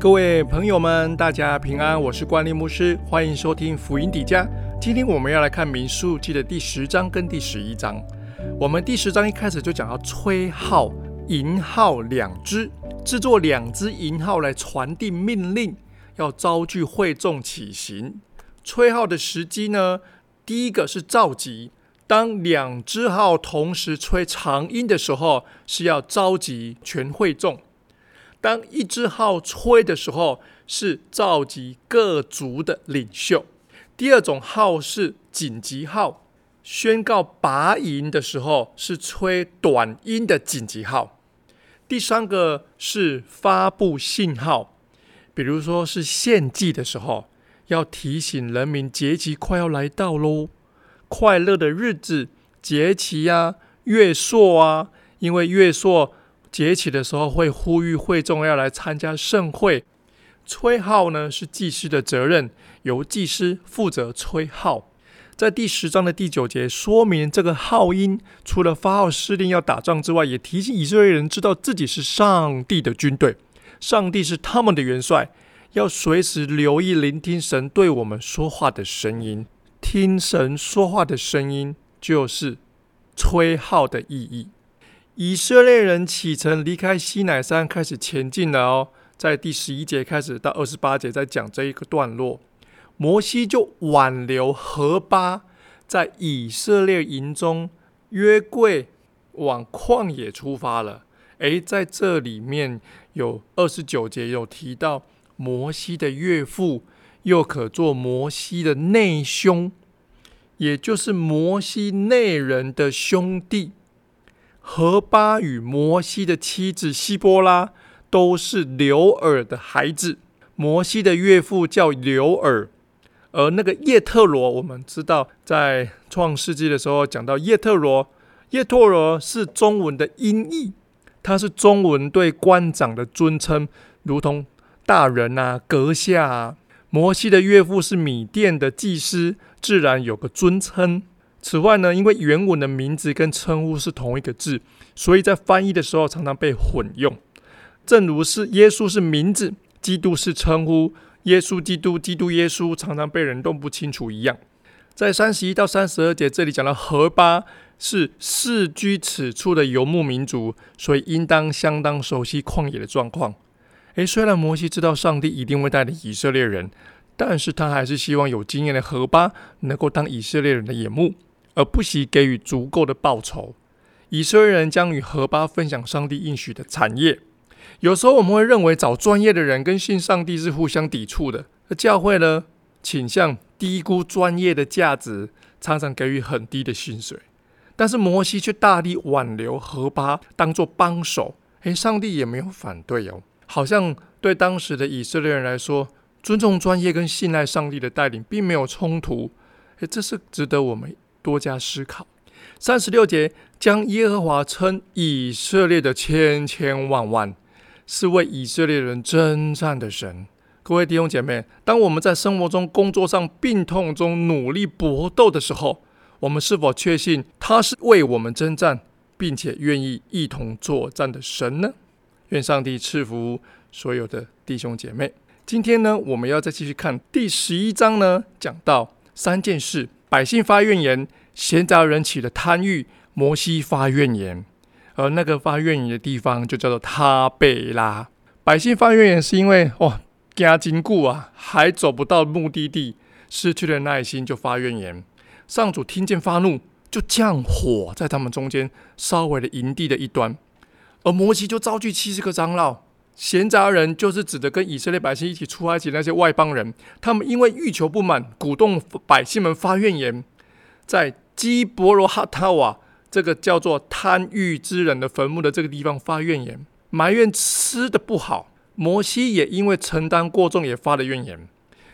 各位朋友们，大家平安，我是关立牧师，欢迎收听福音底家。今天我们要来看民数记的第十章跟第十一章。我们第十章一开始就讲到吹号、银号两支，制作两支银号来传递命令，要招聚会众起行。吹号的时机呢，第一个是召集，当两支号同时吹长音的时候，是要召集全会众。当一支号吹的时候，是召集各族的领袖。第二种号是紧急号，宣告拔营的时候是吹短音的紧急号。第三个是发布信号，比如说是献祭的时候，要提醒人民节期快要来到喽，快乐的日子节期呀，月朔啊，因为月朔。节起的时候会呼吁会众要来参加盛会，吹号呢是祭司的责任，由祭司负责吹号。在第十章的第九节说明，这个号音除了发号施令要打仗之外，也提醒以色列人知道自己是上帝的军队，上帝是他们的元帅，要随时留意聆听神对我们说话的声音。听神说话的声音，就是吹号的意义。以色列人启程离开西乃山，开始前进了哦。在第十一节开始到二十八节，在讲这一个段落，摩西就挽留何巴，在以色列营中约柜往旷野出发了。诶，在这里面有二十九节有提到摩西的岳父，又可做摩西的内兄，也就是摩西内人的兄弟。何巴与摩西的妻子希波拉都是刘尔的孩子。摩西的岳父叫刘尔，而那个叶特罗，我们知道在创世纪的时候讲到叶特罗，叶特罗是中文的音译，他是中文对官长的尊称，如同大人啊、阁下啊。摩西的岳父是米甸的祭司，自然有个尊称。此外呢，因为原文的名字跟称呼是同一个字，所以在翻译的时候常常被混用。正如是耶稣是名字，基督是称呼，耶稣基督、基督耶稣常常被人弄不清楚一样。在三十一到三十二节这里讲到，何巴是世居此处的游牧民族，所以应当相当熟悉旷野的状况。诶，虽然摩西知道上帝一定会带领以色列人，但是他还是希望有经验的何巴能够当以色列人的眼目。而不惜给予足够的报酬，以色列人将与何巴分享上帝应许的产业。有时候我们会认为找专业的人跟信上帝是互相抵触的。而教会呢，倾向低估专业的价值，常常给予很低的薪水。但是摩西却大力挽留何巴，当做帮手。诶，上帝也没有反对哦。好像对当时的以色列人来说，尊重专业跟信赖上帝的带领，并没有冲突。诶，这是值得我们。多加思考。三十六节将耶和华称以色列的千千万万，是为以色列人征战的神。各位弟兄姐妹，当我们在生活中、工作上、病痛中努力搏斗的时候，我们是否确信他是为我们征战，并且愿意一同作战的神呢？愿上帝赐福所有的弟兄姐妹。今天呢，我们要再继续看第十一章呢，讲到三件事。百姓发怨言，闲杂人起了贪欲。摩西发怨言，而那个发怨言的地方就叫做他贝拉。百姓发怨言是因为哦，加经固啊，还走不到目的地，失去了耐心就发怨言。上主听见发怒，就降火在他们中间烧毁了营地的一端。而摩西就召聚七十个长老。闲杂人就是指的跟以色列百姓一起出埃及那些外邦人，他们因为欲求不满，鼓动百姓们发怨言，在基伯罗哈塔瓦这个叫做贪欲之人的坟墓的这个地方发怨言，埋怨吃的不好。摩西也因为承担过重，也发了怨言。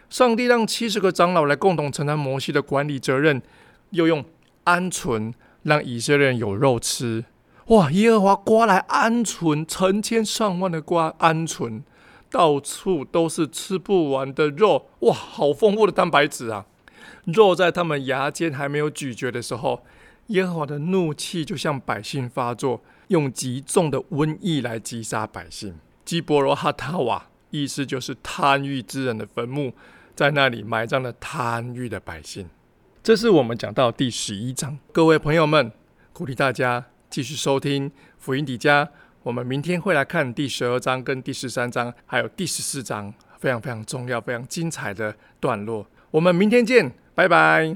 上帝让七十个长老来共同承担摩西的管理责任，又用鹌鹑让以色列人有肉吃。哇！耶和华刮来鹌鹑，成千上万的刮鹌鹑，到处都是吃不完的肉。哇，好丰富的蛋白质啊！肉在他们牙尖还没有咀嚼的时候，耶和华的怒气就向百姓发作，用极重的瘟疫来击杀百姓。基波罗哈塔瓦意思就是贪欲之人的坟墓，在那里埋葬了贪欲的百姓。这是我们讲到第十一章。各位朋友们，鼓励大家继续收听福音底家。我们明天会来看第十二章、跟第十三章，还有第十四章，非常非常重要、非常精彩的段落。我们明天见，拜拜。